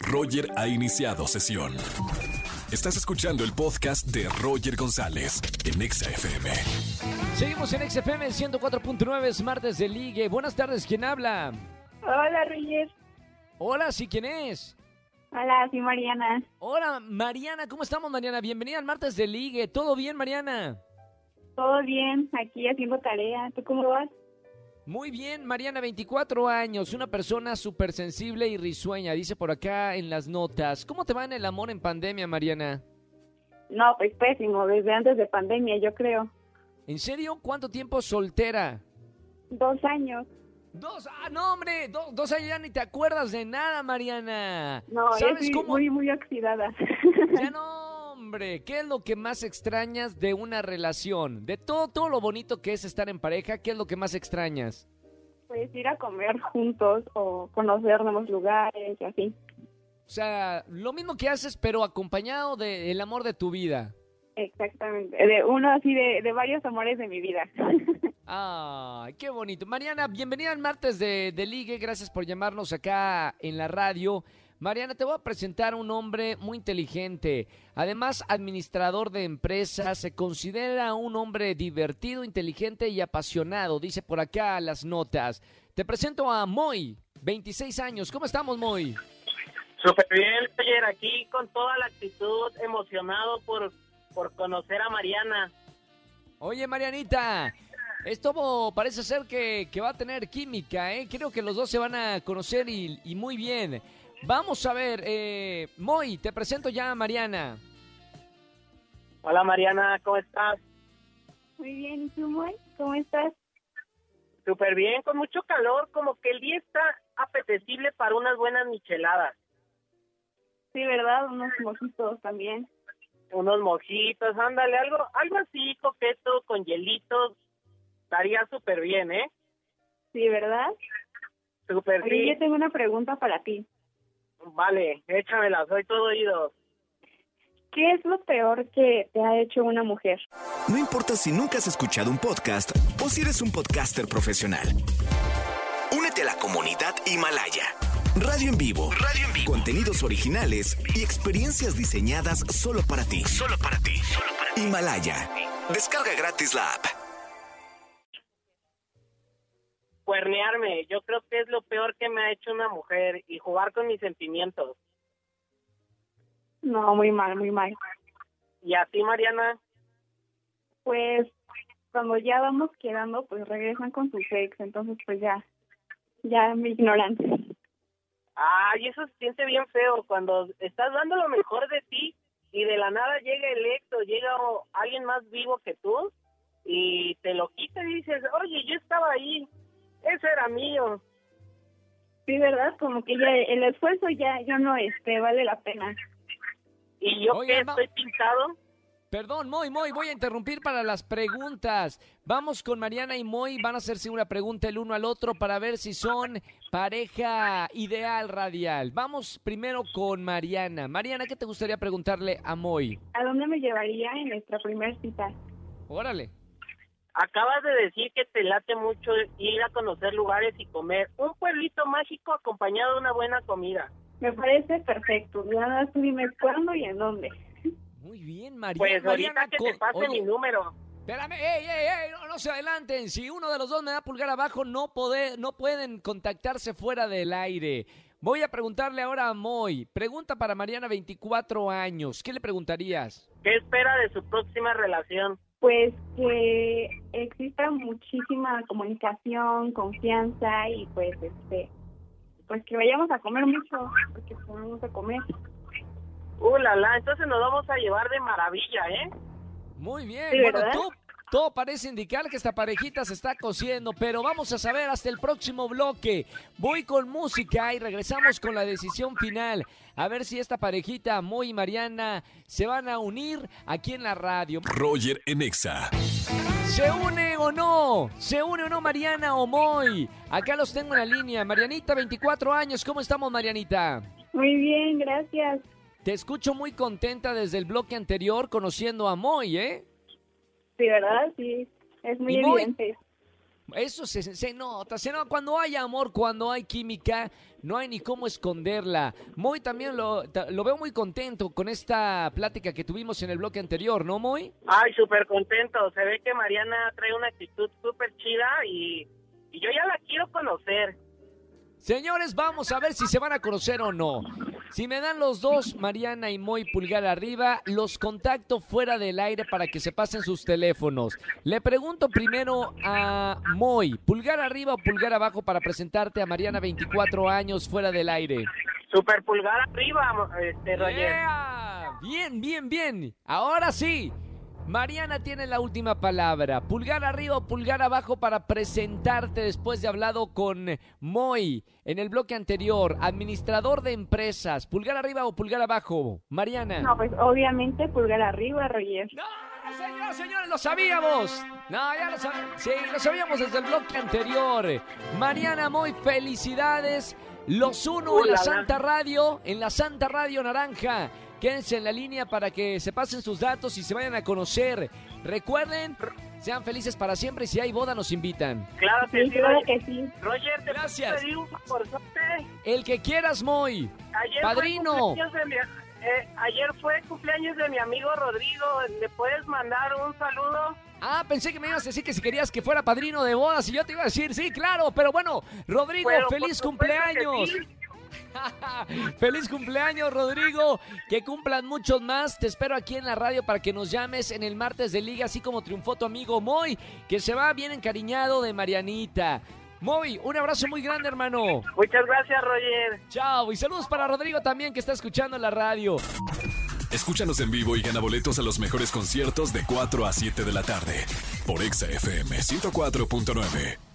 Roger ha iniciado sesión. Estás escuchando el podcast de Roger González en Exa FM. Seguimos en XFM 104.9, es martes de ligue. Buenas tardes, ¿quién habla? Hola, Roger. Hola, ¿sí quién es? Hola, soy Mariana. Hola, Mariana, ¿cómo estamos, Mariana? Bienvenida al martes de ligue. ¿Todo bien, Mariana? Todo bien, aquí haciendo tarea. ¿Tú cómo vas? Muy bien, Mariana, 24 años, una persona súper sensible y risueña, dice por acá en las notas. ¿Cómo te va en el amor en pandemia, Mariana? No, pues pésimo, desde antes de pandemia, yo creo. ¿En serio? ¿Cuánto tiempo soltera? Dos años. Dos, ah, no, hombre, do- dos años ya ni te acuerdas de nada, Mariana. No, ¿Sabes estoy cómo? muy, muy oxidada. Ya no, hombre. ¿Qué es lo que más extrañas de una relación? De todo, todo lo bonito que es estar en pareja, ¿qué es lo que más extrañas? pues ir a comer juntos o conocer nuevos lugares y así. O sea, lo mismo que haces, pero acompañado del amor de tu vida. Exactamente. De uno así de, de varios amores de mi vida. Ay, qué bonito. Mariana, bienvenida al martes de, de Ligue. Gracias por llamarnos acá en la radio. Mariana, te voy a presentar un hombre muy inteligente. Además, administrador de empresas. Se considera un hombre divertido, inteligente y apasionado. Dice por acá las notas. Te presento a Moy, 26 años. ¿Cómo estamos, Moy? Súper bien, Roger, aquí con toda la actitud, emocionado por, por conocer a Mariana. Oye, Marianita, esto parece ser que, que va a tener química, ¿eh? Creo que los dos se van a conocer y, y muy bien. Vamos a ver, eh, Moy, te presento ya a Mariana. Hola Mariana, ¿cómo estás? Muy bien, ¿y tú, Moy? ¿Cómo estás? Súper bien, con mucho calor, como que el día está apetecible para unas buenas micheladas, Sí, ¿verdad? Unos mojitos también. unos mojitos, ándale, algo, algo así coqueto con hielitos, estaría súper bien, ¿eh? Sí, ¿verdad? Súper sí. yo tengo una pregunta para ti. Vale, échamela, soy todo oídos. ¿Qué es lo peor que te ha hecho una mujer? No importa si nunca has escuchado un podcast o si eres un podcaster profesional. Únete a la comunidad Himalaya. Radio en vivo. Radio en vivo. Contenidos originales y experiencias diseñadas solo para ti. Solo para ti. Himalaya. Descarga gratis la app. Cuernearme, yo creo que es lo peor que me ha hecho una mujer y jugar con mis sentimientos. No, muy mal, muy mal. Y a ti, Mariana, Pues cuando ya vamos quedando, pues regresan con su ex, entonces pues ya, ya me ignoran. Ay, eso se siente bien feo cuando estás dando lo mejor de ti y de la nada llega el ex o llega alguien más vivo que tú y te lo quita y dices, oye, yo estaba ahí, eso era mío. Sí, ¿verdad? Como que ya el esfuerzo ya, ya no este, vale la pena. Y yo Oye, ma- estoy pintado, Perdón, Moy, Moy, voy a interrumpir para las preguntas. Vamos con Mariana y Moy, van a hacerse una pregunta el uno al otro para ver si son pareja ideal radial. Vamos primero con Mariana. Mariana, ¿qué te gustaría preguntarle a Moy? ¿A dónde me llevaría en nuestra primera cita? Órale. Acabas de decir que te late mucho ir a conocer lugares y comer. Un pueblito mágico acompañado de una buena comida. Me parece perfecto. Nada más dime cuándo y en dónde. Muy bien, Mariana. Pues ahorita Mariana, que te pase oye, mi número. Espérame, ey, ey, ey, no, no se adelanten. Si uno de los dos me da pulgar abajo, no, poder, no pueden contactarse fuera del aire. Voy a preguntarle ahora a Moy. Pregunta para Mariana, 24 años. ¿Qué le preguntarías? ¿Qué espera de su próxima relación? Pues que exista muchísima comunicación, confianza y pues este pues que vayamos a comer mucho, porque vamos a comer. Uh, la, la, entonces nos vamos a llevar de maravilla, ¿eh? Muy bien. Sí, bueno, tú, todo parece indicar que esta parejita se está cociendo, pero vamos a saber hasta el próximo bloque. Voy con música y regresamos con la decisión final. A ver si esta parejita, Moy y Mariana, se van a unir aquí en la radio. Roger en Exa. ¿Se une o no? ¿Se une o no Mariana o Moy? Acá los tengo en la línea. Marianita, 24 años. ¿Cómo estamos, Marianita? Muy bien, gracias. Te escucho muy contenta desde el bloque anterior conociendo a Moy, ¿eh? Sí, ¿verdad? Sí, es muy ¿Y Moy? Eso se, se nota, se nota. Cuando hay amor, cuando hay química, no hay ni cómo esconderla. Moy también lo, veo muy contento con esta plática que tuvimos en el bloque anterior, ¿no, Moy? Ay, súper contento. Se ve que Mariana trae una actitud súper chida y, y yo ya la quiero conocer. Señores, vamos a ver si se van a conocer o no. Si me dan los dos, Mariana y Moy pulgar arriba, los contacto fuera del aire para que se pasen sus teléfonos. Le pregunto primero a Moy, pulgar arriba o pulgar abajo para presentarte a Mariana 24 años fuera del aire. Súper pulgar arriba, este, Roger. Yeah. Bien, bien, bien. Ahora sí. Mariana tiene la última palabra. Pulgar arriba o pulgar abajo para presentarte después de hablado con Moy en el bloque anterior. Administrador de empresas. Pulgar arriba o pulgar abajo. Mariana. No, pues obviamente pulgar arriba, Roger. No, señores, señores, lo sabíamos. No, ya lo sabíamos. Sí, lo sabíamos desde el bloque anterior. Mariana Moy, felicidades. Los uno en la. Santa Radio, en la Santa Radio Naranja. Quédense en la línea para que se pasen sus datos y se vayan a conocer. Recuerden, sean felices para siempre y si hay boda nos invitan. Claro que Sí, sí, claro Roger. que sí. Roger, te Gracias. pedir un favorzote? El que quieras, Moy. Ayer Padrino. Fue cumpleaños de mi, eh, ayer fue cumpleaños de mi amigo Rodrigo. ¿Le puedes mandar un saludo? Ah, pensé que me ibas a decir que si querías que fuera padrino de bodas y yo te iba a decir, sí, claro, pero bueno, Rodrigo, por feliz cumpleaños. Feliz cumpleaños, Rodrigo. Que cumplan muchos más. Te espero aquí en la radio para que nos llames en el martes de liga, así como triunfó tu amigo Moy, que se va bien encariñado de Marianita. Moy, un abrazo muy grande, hermano. Muchas gracias, Roger. Chao. Y saludos para Rodrigo también, que está escuchando la radio. Escúchanos en vivo y gana boletos a los mejores conciertos de 4 a 7 de la tarde por Exa FM 104.9.